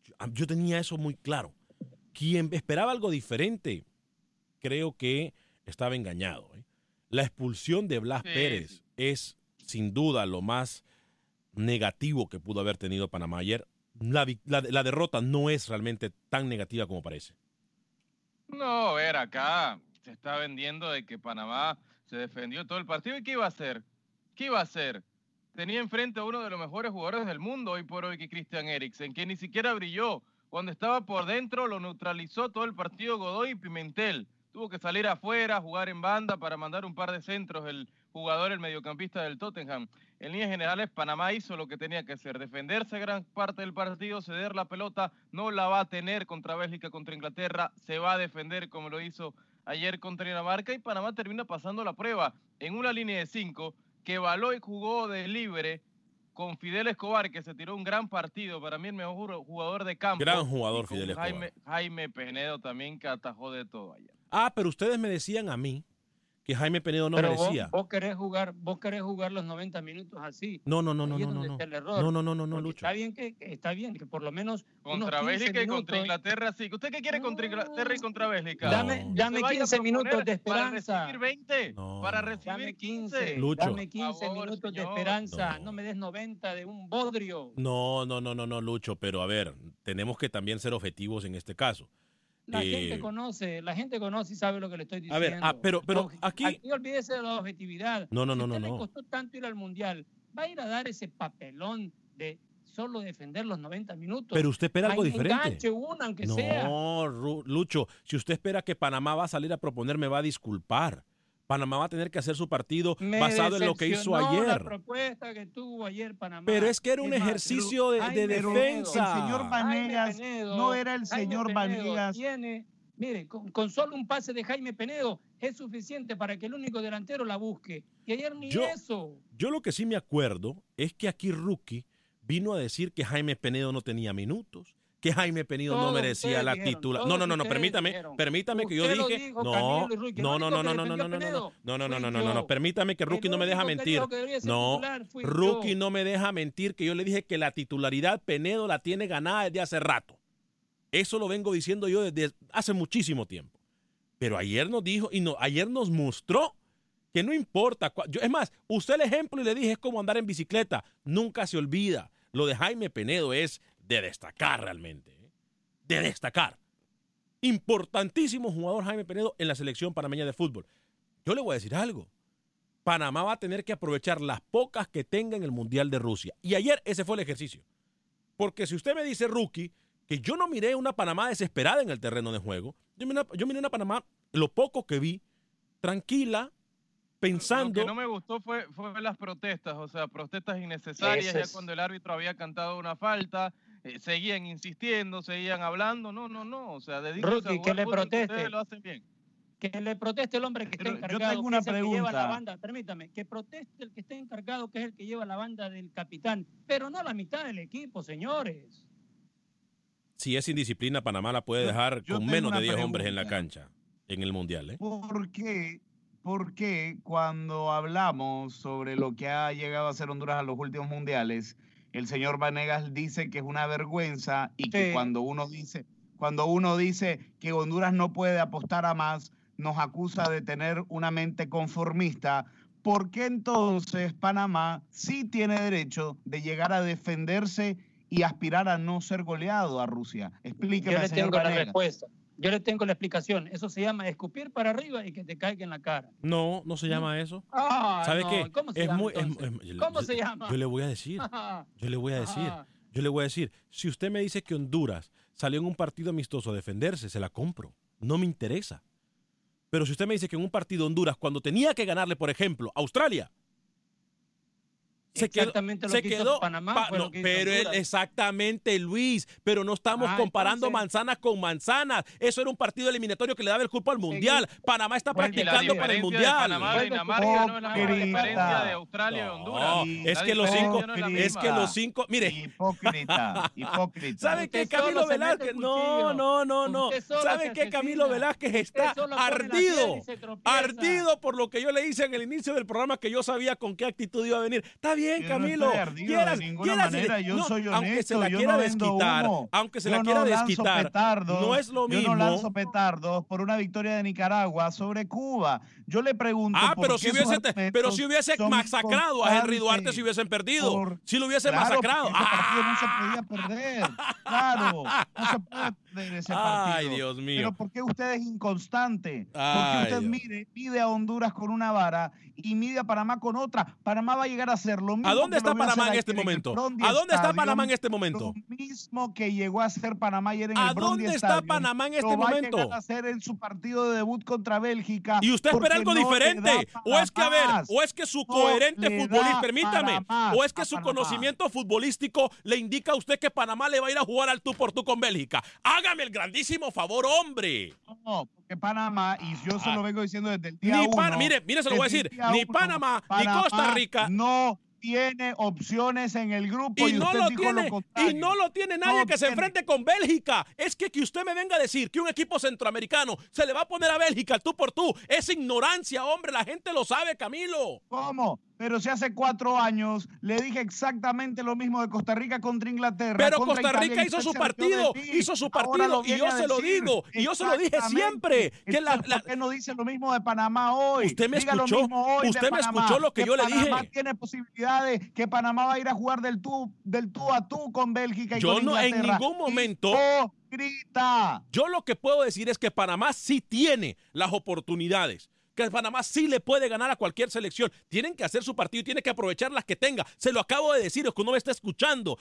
Yo, yo tenía eso muy claro. Quien esperaba algo diferente, creo que estaba engañado. ¿eh? La expulsión de Blas Sí, Pérez es sin duda lo más negativo que pudo haber tenido Panamá ayer. La, vi- la- la derrota no es realmente tan negativa como parece. No, a ver, acá se está vendiendo de que Panamá se defendió todo el partido. ¿Y qué iba a hacer? ¿Qué iba a hacer? Tenía enfrente a uno de los mejores jugadores del mundo hoy por hoy, que Christian Eriksen, que ni siquiera brilló. Cuando estaba por dentro lo neutralizó todo el partido Godoy y Pimentel. Tuvo que salir afuera, jugar en banda para mandar un par de centros el jugador, el mediocampista del Tottenham. En líneas generales, Panamá hizo lo que tenía que hacer, defenderse gran parte del partido, ceder la pelota, no la va a tener contra Bélgica, contra Inglaterra, se va a defender como lo hizo ayer contra Dinamarca y Panamá termina pasando la prueba en una línea de cinco que Baloy jugó de libre con Fidel Escobar, que se tiró un gran partido, para mí el mejor jugador de campo. Gran jugador Fidel Escobar. Jaime, Jaime Penedo también que atajó de todo ayer. Ah, pero ustedes me decían a mí que Jaime Penedo no Pero vos, merecía. vos querés jugar, vos querés jugar los 90 minutos así. No, no, no, no, no, no, no. está el error. No, no, no, no, no, Lucho. Está bien que, está bien que por lo menos Contra unos 15 Bélgica y contra Inglaterra, sí. ¿Usted qué quiere contra Inglaterra y contra Bélgica? Dame, No. dame Se vaya a 15 minutos de esperanza. Para recibir 20. No, para recibir Dame 15. 15. Lucho. Dame 15 Por favor, minutos de señor. esperanza. No. No. me des 90 de un bodrio. No, no, no, no, no, Lucho, pero a ver, tenemos que también ser objetivos en este caso. La Eh, gente conoce, la gente conoce y sabe lo que le estoy A diciendo. ver, ah, pero- pero aquí- Aquí olvídese de la objetividad. No, no, Si no, a no, usted le no. costó tanto ir al Mundial, va a ir a dar ese papelón de solo defender los 90 minutos. Pero usted espera algo Ahí diferente. enganche una, aunque sea. No, Ru- Lucho, si usted espera que Panamá va a salir a proponer, me va a disculpar. Panamá va a tener que hacer su partido Me basado en lo que hizo La ayer. propuesta que tuvo ayer Panamá. Pero es que era un Es más, ejercicio de- defensa. El señor Vanegas Jaime Penedo, no era el señor Vanegas. Tiene, mire, con, con solo un pase de Jaime Penedo es suficiente para que el único delantero la busque. Y ayer ni Yo- eso. Yo lo que sí me acuerdo es que aquí Rookie vino a decir que Jaime Penedo no tenía minutos, que Jaime Penedo no Todos merecía ustedes la todos No, no, no, no, permítame, dijeron. permítame que yo Usted dije, dijo, no, no, no, no, no, no, no, no, no, no, no, no, no, no, no, no, no, permítame que Rookie no me deja mentir. No, Rookie no me deja mentir que yo le dije que la titularidad Penedo la tiene ganada desde hace rato. Eso lo vengo diciendo yo desde hace muchísimo tiempo. Pero ayer nos dijo y no, ayer nos mostró que no importa. yo- es más, usé el ejemplo y le dije es como andar en bicicleta. Nunca se olvida. Lo de Jaime Penedo es de destacar realmente. ¿eh? De destacar. Importantísimo jugador Jaime Penedo en la selección panameña de fútbol. Yo le voy a decir algo. Panamá va a tener que aprovechar las pocas que tenga en el Mundial de Rusia. Y ayer ese fue el ejercicio. Porque si usted me dice, rookie, que yo no miré una Panamá desesperada en el terreno de juego, yo miré una, yo miré una Panamá, lo poco que vi, tranquila, pensando... Lo que no me gustó fue, fue las protestas, o sea, protestas innecesarias, ya cuando el árbitro había cantado una falta, eh, seguían insistiendo, seguían hablando, no, no, no, o sea, dedíquense a Rookie, jugar que le proteste. ustedes lo hacen bien. Que le proteste el hombre que está Pero yo encargado. tengo una que lleva la pregunta. banda. Permítame, que proteste el que esté encargado, que es el que lleva la banda del capitán. Pero no la mitad del equipo, señores. Si es indisciplina, Panamá la puede dejar yo con menos de una 10 hombres en la pregunta. cancha en el Mundial. ¿eh? ¿Por qué? ¿Por qué cuando hablamos sobre lo que ha llegado a hacer Honduras a los últimos mundiales, el señor Vanegas dice que es una vergüenza y que Sí. cuando uno dice, cuando uno dice que Honduras no puede apostar a más, nos acusa de tener una mente conformista? ¿Por qué entonces Panamá sí tiene derecho de llegar a defenderse y aspirar a no ser goleado a Rusia? Explíqueme, Yo le señor tengo la respuesta. Yo le tengo la explicación. Eso se llama escupir para arriba y que te caiga en la cara. No, no se llama eso. Ah, ¿Sabe no, qué? ¿Cómo se es llama muy, es- es- ¿Cómo yo- se llama? Yo le voy a decir. Yo le voy a decir. Ajá. Yo le voy a decir. Si usted me dice que Honduras salió en un partido amistoso a defenderse, se la compro. No me interesa. Pero si usted me dice que en un partido Honduras, cuando tenía que ganarle, por ejemplo, a Australia, se quedó, Exactamente lo se que hizo quedó Panamá pa- fue no, lo que hizo pero él- exactamente Luis, pero no estamos Ah, comparando entonces- manzanas con manzanas. Eso era un partido eliminatorio que le daba el cupo al mundial. Panamá está practicando para el mundial. Panamá y Dinamarca no es la misma Hipócrita. diferencia de Australia y No, Honduras. es La que los cinco, no es que los cinco, mire, Hipócrita, hipócrita. ¿Sabe Usted qué, Camilo Velázquez? el No, no, no, no. Usted solo ¿Sabe se qué, Camilo. Velázquez está ardido? Ardido por lo que yo le hice en el inicio del programa que yo sabía con qué actitud iba a venir. Está bien, Yo no Camilo. estoy ardido de Quieras- ninguna quieras- manera, yo soy Aunque se la yo quiera no desquitar, humo. aunque se Yo la no quiera desquitar, petardos, no es lo Yo mismo. no lanzo petardos por una victoria de Nicaragua sobre Cuba. Yo le pregunto. Ah, pero si hubiese, pero si hubiese masacrado a Henry Duarte si hubiesen perdido. Por- si lo hubiese Claro, masacrado. porque ese partido no se Ah. podía perder. Claro, no se puede perder ese partido. Ay, Dios mío. Pero ¿por qué usted es inconstante? ¿Por Ay, qué usted Dios. mide, mide a Honduras con una vara y mide a Panamá con otra? Panamá va a llegar a ser lo mismo. ¿A dónde está Panamá en este momento? ¿A dónde está Panamá en este momento? Lo mismo que llegó a ser Panamá ayer en ¿A el Brondi dónde está Panamá en este va a momento? llegar a hacer en su partido de debut contra Bélgica. Y usted espera porque algo diferente. O es que, a ver, o es que su coherente futbolista, permítame, o es que a su conocimiento futbolístico le indica a usted que Panamá le va a ir a jugar al tú por tú con Bélgica. Hágame el grandísimo favor, hombre. No, porque Panamá, y yo se lo vengo diciendo desde el día Ni uno. Pan- mire, mire, se lo voy a decir, ni uno, Panamá, ni Costa Rica. No tiene opciones en el grupo y, Y no usted lo dijo tiene, lo y no lo tiene nadie No que se enfrente con Bélgica. Es que que usted me venga a decir que un equipo centroamericano se le va a poner a Bélgica tú por tú. Es ignorancia, hombre. La gente lo sabe, Camilo. ¿Cómo? Pero si hace cuatro años le dije exactamente lo mismo de Costa Rica contra Inglaterra. Pero contra Costa Rica hizo usted su partido, hizo su partido y yo se lo digo, y yo se lo dije siempre, que la- Entonces, la- ¿Por qué no dice lo mismo de Panamá hoy? Usted me Diga lo escuchó, mismo hoy de usted me Panamá, escuchó lo que yo le Panamá dije. tiene posibilidades, que Panamá va a ir a jugar del tú, del tú a tú con Bélgica y Yo con no en ningún momento. Grita. Yo lo que puedo decir es que Panamá sí tiene las oportunidades. Que Panamá sí le puede ganar a cualquier selección. Tienen que hacer su partido y tiene que aprovechar las que tenga. Se lo acabo de decir, es que uno me está escuchando.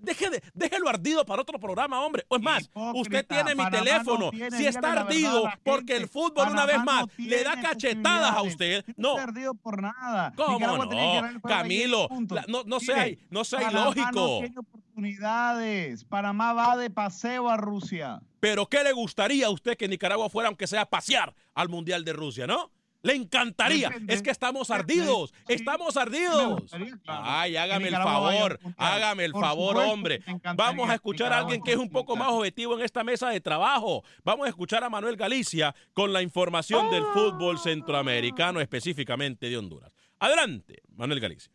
Deje de- déjelo ardido para otro programa, hombre. O es más, usted tiene mi Panamá no teléfono. tiene, si está verdad ardido porque el fútbol una vez no más le da cachetadas a usted. No No. está ardido por nada. ¿Cómo no? Camilo, la- no, no sea, Mire, no sea ilógico. No oportunidades. Panamá va de paseo a Rusia. Pero ¿qué le gustaría a usted que Nicaragua fuera, aunque sea a pasear al Mundial de Rusia, no? Le encantaría. Depende. es que estamos ardidos. Sí, estamos ardidos. claro, Ay, hágame el favor. Hágame el Por favor, supuesto hombre. Vamos a escuchar a alguien que es un poco más objetivo en esta mesa de trabajo. Vamos a escuchar a Manuel Galicia con la información del fútbol centroamericano, específicamente de Honduras. Adelante, Manuel Galicia.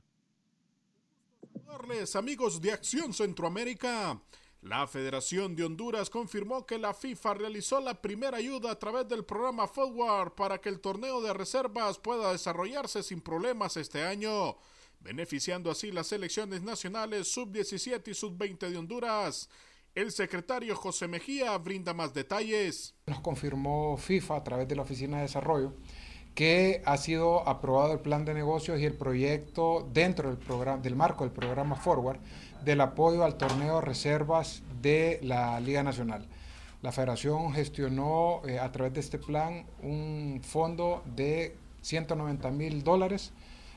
Amigos de Acción Centroamérica. La Federación de Honduras confirmó que la FIFA realizó la primera ayuda a través del programa Forward para que el torneo de reservas pueda desarrollarse sin problemas este año, beneficiando así las selecciones nacionales sub-17 y sub-20 de Honduras. El secretario José Mejía brinda más detalles. Nos confirmó FIFA a través de la Oficina de Desarrollo que ha sido aprobado el plan de negocios y el proyecto dentro del, programa, del marco del programa Forward del apoyo al torneo reservas de la Liga Nacional. La federación gestionó eh, a través de este plan un fondo de 190 mil dólares,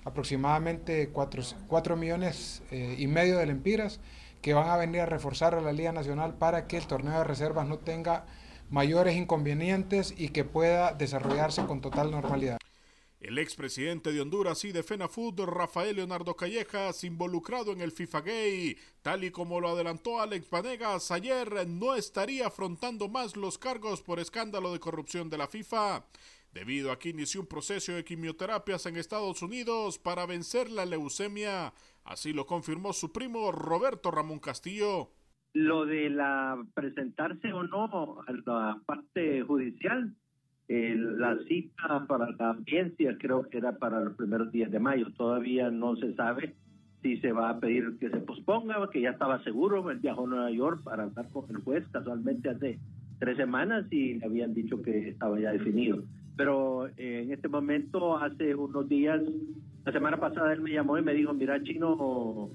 aproximadamente 4, millones eh, y medio de lempiras, que van a venir a reforzar a la Liga Nacional para que el torneo de reservas no tenga mayores inconvenientes y que pueda desarrollarse con total normalidad. El expresidente de Honduras y de FENAFUT, Rafael Leonardo Callejas, involucrado en el FIFA Gay, tal y como lo adelantó Alex Vanegas ayer, no estaría afrontando más los cargos por escándalo de corrupción de la FIFA, debido a que inició un proceso de quimioterapias en Estados Unidos para vencer la leucemia. Así lo confirmó su primo Roberto Ramón Castillo. Lo de la presentarse o no a la parte judicial, eh, la cita para la audiencia creo que era para los primeros días de mayo. Todavía no se sabe si se va a pedir que se posponga, que ya estaba seguro. Él viajó a Nueva York para hablar con el juez casualmente hace tres semanas y le habían dicho que estaba ya definido. Pero eh, en este momento, hace unos días, la semana pasada él me llamó y me dijo, mira, chino,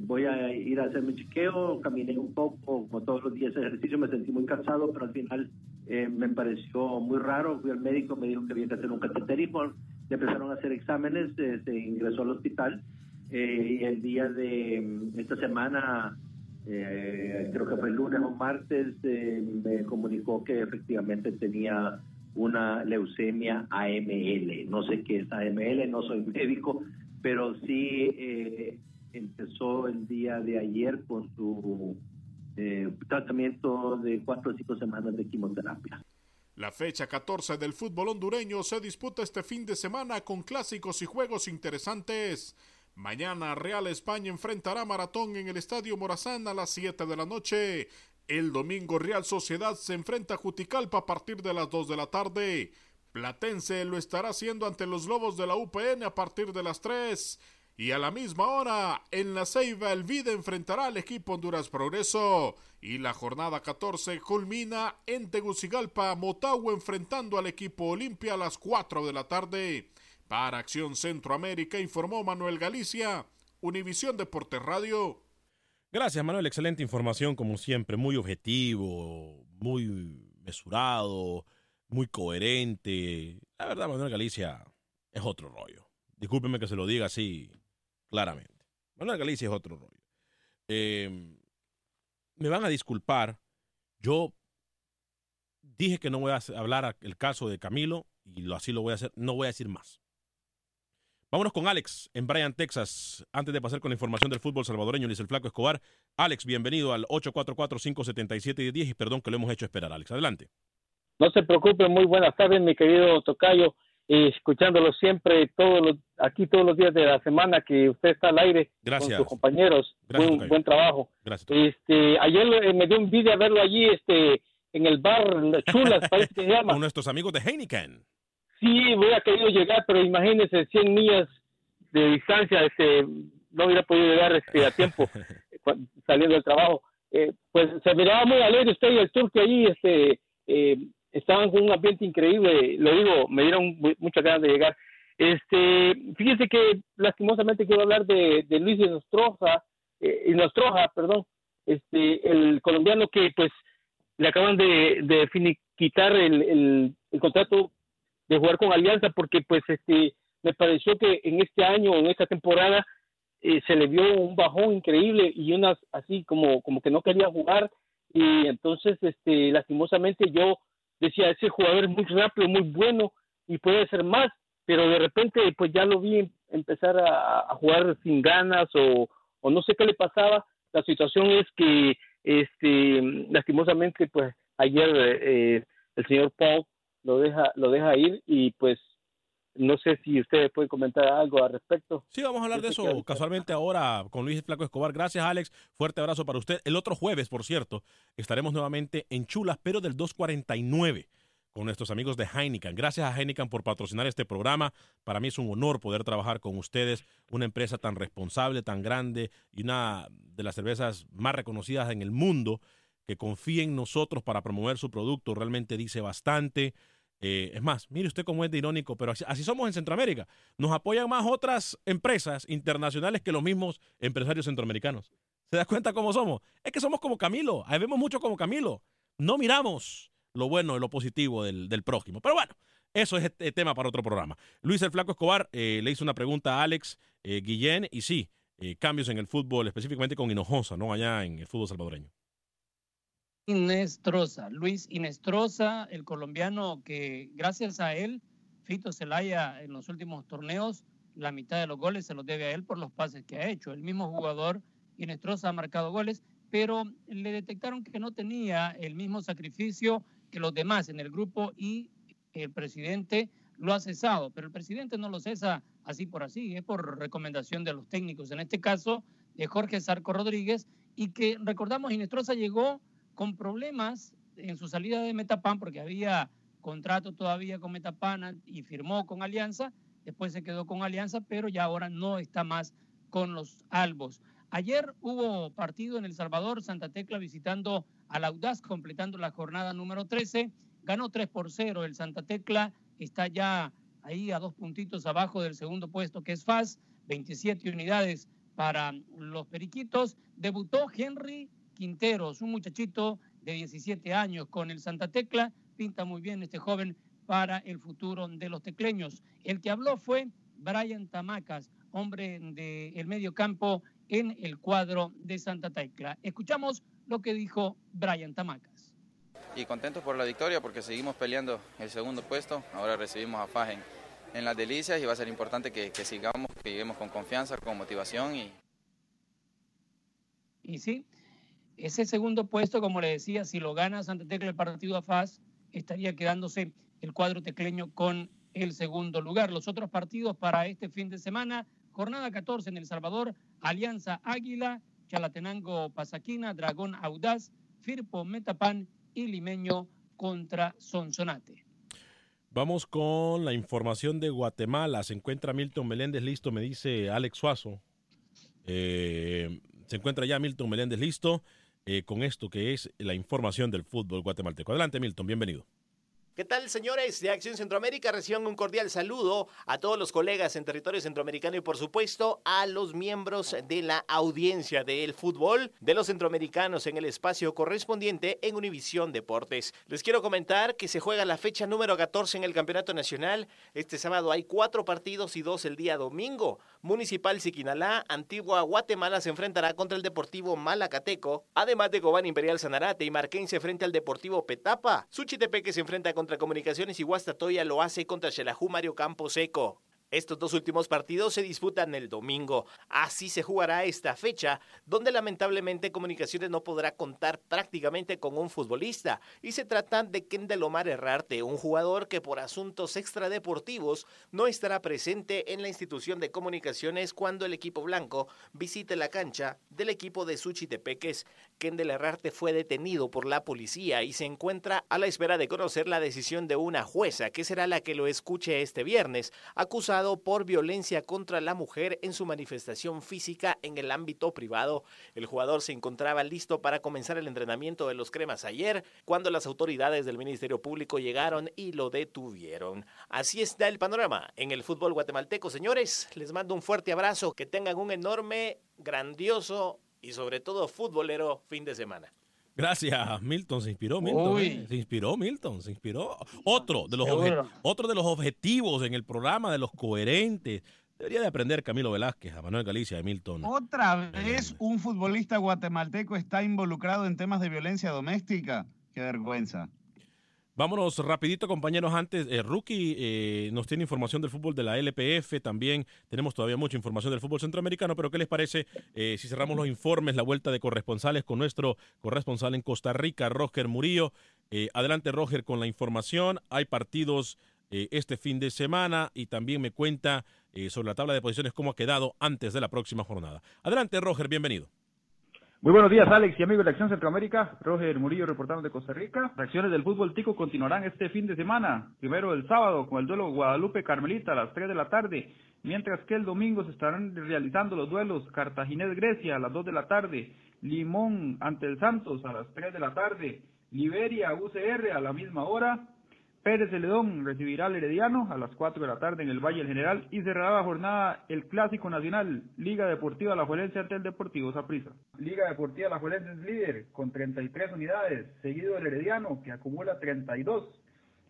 voy a ir a hacer mi chequeo, caminé un poco, como todos los días ejercicio, me sentí muy cansado, pero al final eh, me pareció muy raro, fui al médico, me dijo que había que hacer un cateterismo, le empezaron a hacer exámenes, eh, se ingresó al hospital eh, y el día de mm, esta semana, eh, creo que fue el lunes o martes, eh, me comunicó que efectivamente tenía una leucemia AML. No sé qué es AML, no soy médico, pero sí eh, empezó el día de ayer con su tratamiento de cuatro o cinco semanas de quimioterapia. La fecha 14 del fútbol hondureño se disputa este fin de semana con clásicos y juegos interesantes. Mañana Real España enfrentará Maratón en el Estadio Morazán a las 7 de la noche. El domingo Real Sociedad se enfrenta a Juticalpa a partir de las 2 de la tarde. Platense lo estará haciendo ante los Lobos de la UPN a partir de las 3. Y a la misma hora, en la Ceiba, el Vida enfrentará al equipo Honduras Progreso. Y la jornada 14 culmina en Tegucigalpa, Motagua enfrentando al equipo Olimpia a las 4 de la tarde. Para Acción Centroamérica informó Manuel Galicia, Univisión Deportes Radio. Gracias, Manuel. Excelente información, como siempre. Muy objetivo, muy mesurado, muy coherente. La verdad, Manuel Galicia es otro rollo. Discúlpeme que se lo diga así claramente. Manuel Galicia es otro rollo. Eh, me van a disculpar. Yo dije que no voy a hablar el caso de Camilo y lo, así lo voy a hacer. No voy a decir más. Vámonos con Alex en Bryan, Texas. Antes de pasar con la información del fútbol salvadoreño, dice el Flaco Escobar. Alex, bienvenido al 844-577-10 y perdón que lo hemos hecho esperar, Alex. Adelante. No se preocupe, muy buenas tardes, mi querido Tocayo. Y escuchándolo siempre, todos los, aquí todos los días de la semana que usted está al aire Gracias. con sus compañeros. Gracias, buen, buen trabajo. Gracias. Este, ayer eh, me dio envidia verlo allí este, en el bar Chulas, parece que se llama. Con nuestros amigos de Heineken. Sí, hubiera querido llegar, pero imagínese 100 millas de distancia, este, no hubiera podido llegar este, a tiempo saliendo del trabajo. Eh, pues se miraba muy alegre usted y el turque ahí, este, eh, estaban con un ambiente increíble, lo digo, me dieron mu- muchas ganas de llegar. Este, fíjese que lastimosamente quiero hablar de, de Luis Inostroza, eh, Inostroza, perdón, este, el colombiano que pues le acaban de, de finiquitar el, el, el contrato de jugar con Alianza porque pues este me pareció que en este año en esta temporada eh, se le vio un bajón increíble y unas así como como que no quería jugar y entonces este lastimosamente yo decía ese jugador es muy rápido muy bueno y puede ser más pero de repente pues ya lo vi em- empezar a, a jugar sin ganas o, o no sé qué le pasaba. La situación es que este lastimosamente pues ayer eh, el señor Paul lo deja lo deja ir y pues no sé si ustedes pueden comentar algo al respecto. Sí, vamos a hablar de eso casualmente ahora con Luis Flaco Escobar. Gracias, Alex. Fuerte abrazo para usted. El otro jueves, por cierto, estaremos nuevamente en Chulas, pero del 249 con nuestros amigos de Heineken. Gracias a Heineken por patrocinar este programa. Para mí es un honor poder trabajar con ustedes, una empresa tan responsable, tan grande y una de las cervezas más reconocidas en el mundo que confía en nosotros para promover su producto. Realmente dice bastante. Eh, es más, mire usted cómo es de irónico, pero así, somos en Centroamérica. Nos apoyan más otras empresas internacionales que los mismos empresarios centroamericanos. ¿Se da cuenta cómo somos? Es que somos como Camilo. Ahí vemos mucho como Camilo. No miramos lo bueno y lo positivo del, del prójimo. Pero bueno, eso es este tema para otro programa. Luis el Flaco Escobar eh, le hizo una pregunta a Alex eh, Guillén y sí, cambios en el fútbol, específicamente con Hinojosa, ¿no? Allá en el fútbol salvadoreño. Inestrosa, Luis Inestrosa, el colombiano que gracias a él, Fito Zelaya en los últimos torneos, la mitad de los goles se los debe a él por los pases que ha hecho. El mismo jugador, Inestrosa, ha marcado goles, pero le detectaron que no tenía el mismo sacrificio que los demás en el grupo y el presidente lo ha cesado. Pero el presidente no lo cesa así por así, es por recomendación de los técnicos, en este caso de Jorge Sarco Rodríguez, y que recordamos, Inestrosa llegó con problemas en su salida de Metapan porque había contrato todavía con Metapan y firmó con Alianza, después se quedó con Alianza, pero ya ahora no está más con los Albos. Ayer hubo partido en El Salvador, Santa Tecla visitando al Audaz, completando la jornada número 13, ganó 3 por 0, el Santa Tecla está ya ahí a dos puntitos abajo del segundo puesto que es FAS, 27 unidades para los Periquitos, debutó Henry Quinteros, un muchachito de 17 años con el Santa Tecla, pinta muy bien este joven para el futuro de los tecleños. El que habló fue Brian Tamacas, hombre del medio campo en el cuadro de Santa Tecla. Escuchamos lo que dijo Brian Tamacas. y contentos por la victoria porque seguimos peleando el segundo puesto. Ahora recibimos a Faj en, en las delicias y va a ser importante que, que sigamos, que lleguemos con confianza, con motivación y, Y sí, ese segundo puesto, como le decía, si lo gana Santa Tecla el partido a FAS, estaría quedándose el cuadro tecleño con el segundo lugar. Los otros partidos para este fin de semana, jornada 14 en El Salvador, Alianza Águila, Chalatenango Pasaquina, Dragón Audaz, Firpo Metapan y Limeño contra Sonsonate. Vamos con la información de Guatemala. Se encuentra Milton Meléndez listo, me dice Alex Suazo. Eh, se encuentra ya Milton Meléndez listo eh, con esto que es la información del fútbol guatemalteco. Adelante, Milton, bienvenido. ¿Qué tal, señores de Acción Centroamérica? Reciban un cordial saludo a todos los colegas en territorio centroamericano y, por supuesto, a los miembros de la audiencia del fútbol de los centroamericanos en el espacio correspondiente en Univisión Deportes. Les quiero comentar que se juega la fecha número 14 en el Campeonato Nacional. Este sábado hay cuatro partidos y dos el día domingo. Municipal Siquinalá, Antigua Guatemala se enfrentará contra el Deportivo Malacateco, además de Cobán Imperial Sanarate y Marquense frente al Deportivo Petapa. Suchitepeque se enfrenta contra Comunicaciones y Guastatoya lo hace contra Xelajú Mario Campo Seco. Estos dos últimos partidos se disputan el domingo. Así se jugará esta fecha, donde lamentablemente Comunicaciones no podrá contar prácticamente con un futbolista. Y se trata de Kendall Omar Herrarte, un jugador que por asuntos extradeportivos no estará presente en la institución de Comunicaciones cuando el equipo blanco visite la cancha del equipo de Suchitepeques. Kendall Herrarte fue detenido por la policía y se encuentra a la espera de conocer la decisión de una jueza, que será la que lo escuche este viernes, acusado por violencia contra la mujer en su manifestación física en el ámbito privado. El jugador se encontraba listo para comenzar el entrenamiento de los cremas ayer, cuando las autoridades del Ministerio Público llegaron y lo detuvieron. Así está el panorama en el fútbol guatemalteco, señores. Les mando un fuerte abrazo, que tengan un enorme, grandioso y sobre todo futbolero fin de semana. Gracias, Milton. Se inspiró, Milton. ¿eh? Se inspiró, Milton. Se inspiró. Otro de, los otro de los objetivos en el programa de los coherentes. Debería de aprender Camilo Velázquez, a Manuel Galicia, de Milton. Otra vez un futbolista guatemalteco está involucrado en temas de violencia doméstica. Qué vergüenza. Vámonos rapidito, compañeros. Antes, eh, Rookie eh, nos tiene información del fútbol de la LPF. También tenemos todavía mucha información del fútbol centroamericano. Pero, ¿qué les parece eh, si cerramos los informes, la vuelta de corresponsales con nuestro corresponsal en Costa Rica, Roger Murillo? Eh, adelante, Roger, con la información. Hay partidos eh, este fin de semana y también me cuenta sobre la tabla de posiciones cómo ha quedado antes de la próxima jornada. Adelante, Roger, bienvenido. Muy buenos días, Alex y amigos de Acción Centroamérica. Roger Murillo reportando de Costa Rica. Reacciones del fútbol tico continuarán este fin de semana. Primero el sábado con el duelo Guadalupe-Carmelita a las 3 de la tarde, mientras que el domingo se estarán realizando los duelos Cartaginés-Grecia a las 2 de la tarde, Limón ante el Santos a las 3 de la tarde, Liberia-UCR a la misma hora, Pérez Celedón recibirá al Herediano a las 4 de la tarde en el Valle del General y cerrará la jornada el Clásico Nacional, Liga Deportiva La Juelense ante el Deportivo Saprissa. Liga Deportiva La Juelense es líder con 33 unidades, seguido del Herediano que acumula 32.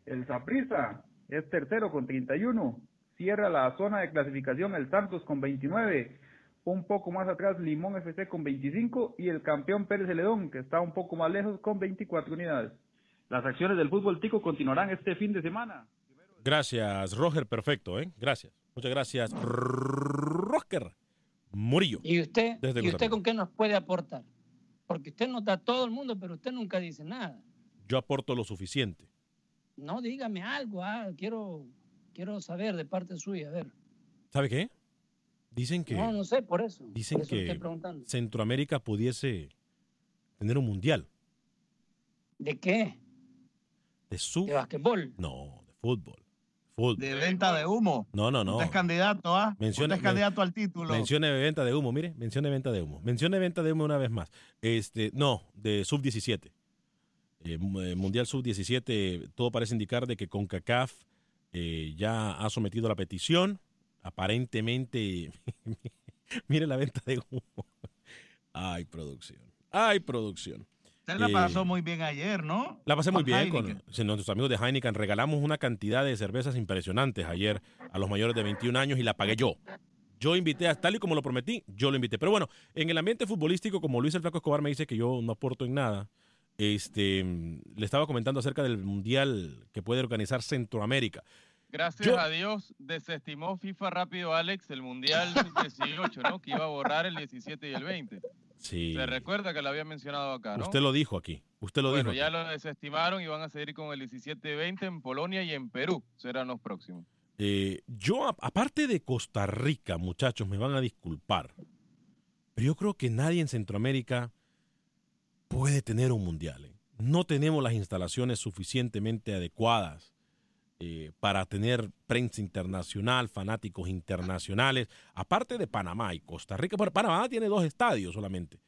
El Saprissa es tercero con 31. Cierra la zona de clasificación el Santos con 29. Un poco más atrás Limón FC con 25 y el campeón Pérez Celedón que está un poco más lejos con 24 unidades. Las acciones del fútbol tico continuarán este fin de semana. Gracias, Roger. Perfecto, ¿eh? Gracias. Muchas gracias, Roger Murillo. ¿Y usted, Desde ¿y usted con qué nos puede aportar? Porque usted nota a todo el mundo, pero usted nunca dice nada. Yo aporto lo suficiente. No, dígame algo, ah, quiero, quiero saber de parte suya, a ver. ¿Sabe qué? Dicen que, No, no sé, por eso. dicen por eso le que estoy. Centroamérica pudiese tener un mundial ¿De qué? De su... ¿De basquetbol? No, de fútbol. Fútbol. De venta de humo. No, no, no. Usted es candidato, ¿ah? Mencione- es candidato al título. Mencione venta de humo, mire, mencione venta de humo. Mencione venta de humo una vez más. Este, no, de sub-17. Eh, eh, mundial sub-17, todo parece indicar de que CONCACAF eh, ya ha sometido la petición. Aparentemente, mire la venta de humo. Ay, producción. Ay, producción. Usted la Eh, pasó muy bien ayer, ¿no? la pasé muy Con bien con Heineken. nuestros amigos de Heineken. Regalamos una cantidad de cervezas impresionantes ayer a los mayores de 21 años y la pagué yo. Yo invité, a, tal y como lo prometí, yo lo invité. Pero bueno, en el ambiente futbolístico, como Luis el Flaco Escobar me dice que yo no aporto en nada, este, le estaba comentando acerca del mundial que puede organizar Centroamérica. Gracias Yo- a Dios desestimó FIFA rápido, Alex, el Mundial Sub-18, ¿no? Que iba a borrar el 17 y el 20. Sí. Se recuerda que lo había mencionado acá, ¿no? Usted lo dijo aquí. Usted lo bueno, dijo. ya aquí. lo desestimaron y van a seguir con el 17 y 20 en Polonia y en Perú. Serán los próximos. Eh, yo, a- aparte de Costa Rica, muchachos, me van a disculpar, pero yo creo que nadie en Centroamérica puede tener un mundial. ¿eh? No tenemos las instalaciones suficientemente adecuadas eh, para tener prensa internacional, fanáticos internacionales, aparte de Panamá y Costa Rica. Panamá tiene dos estadios solamente,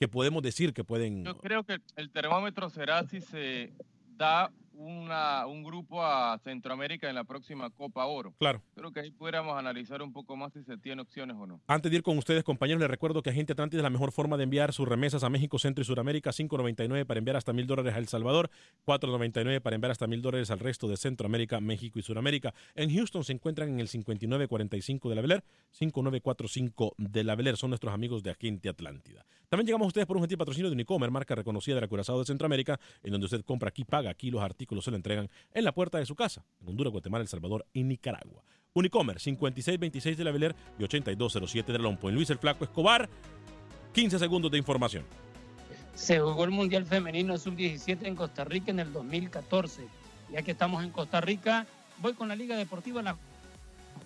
que podemos decir que pueden... Yo creo que el termómetro será si se da una, un grupo a Centroamérica en la próxima Copa Oro. Claro. Creo que ahí pudiéramos analizar un poco más si se tiene opciones o no. Antes de ir con ustedes, compañeros, les recuerdo que Agente Atlántida es la mejor forma de enviar sus remesas a México, Centro y Sudamérica. 5.99 para enviar hasta mil dólares a El Salvador. 4.99 para enviar hasta mil dólares al resto de Centroamérica, México y Sudamérica. En Houston se encuentran en el 5945 de la Beler, 5945 de la Beler. Son nuestros amigos de Agente Atlántida. También llegamos a ustedes por un gentil patrocinio de Unicomer, marca reconocida de la Curazao de Centroamérica, en donde usted compra aquí, paga aquí, los artículos se le entregan en la puerta de su casa, en Honduras, Guatemala, El Salvador y Nicaragua. Unicomer, 5626 de la Beler y 8207 de Lompo. En Luis el Flaco Escobar, 15 segundos de información. Se jugó el Mundial Femenino Sub-17 en Costa Rica en el 2014. Ya que estamos en Costa Rica, voy con la Liga Deportiva La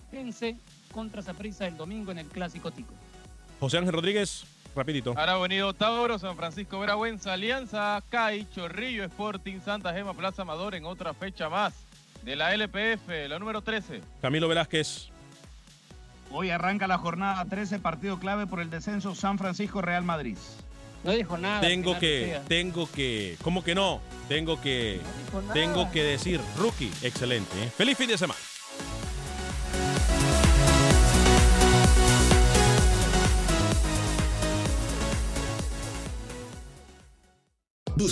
Pense contra Saprissa el domingo en el Clásico Tico. José Ángel Rodríguez, rapidito. Ahora Bonito Tauro, San Francisco Veragüenza, Alianza, CAI, Chorrillo, Sporting, Santa Gema, Plaza Amador en otra fecha más de la LPF, la número 13. Camilo Velázquez. Hoy arranca la jornada 13, partido clave por el descenso San Francisco Real Madrid. No dijo nada. Tengo que, tengo que, ¿cómo que no? Tengo que, tengo que decir, rookie, excelente. ¿eh? Feliz fin de semana.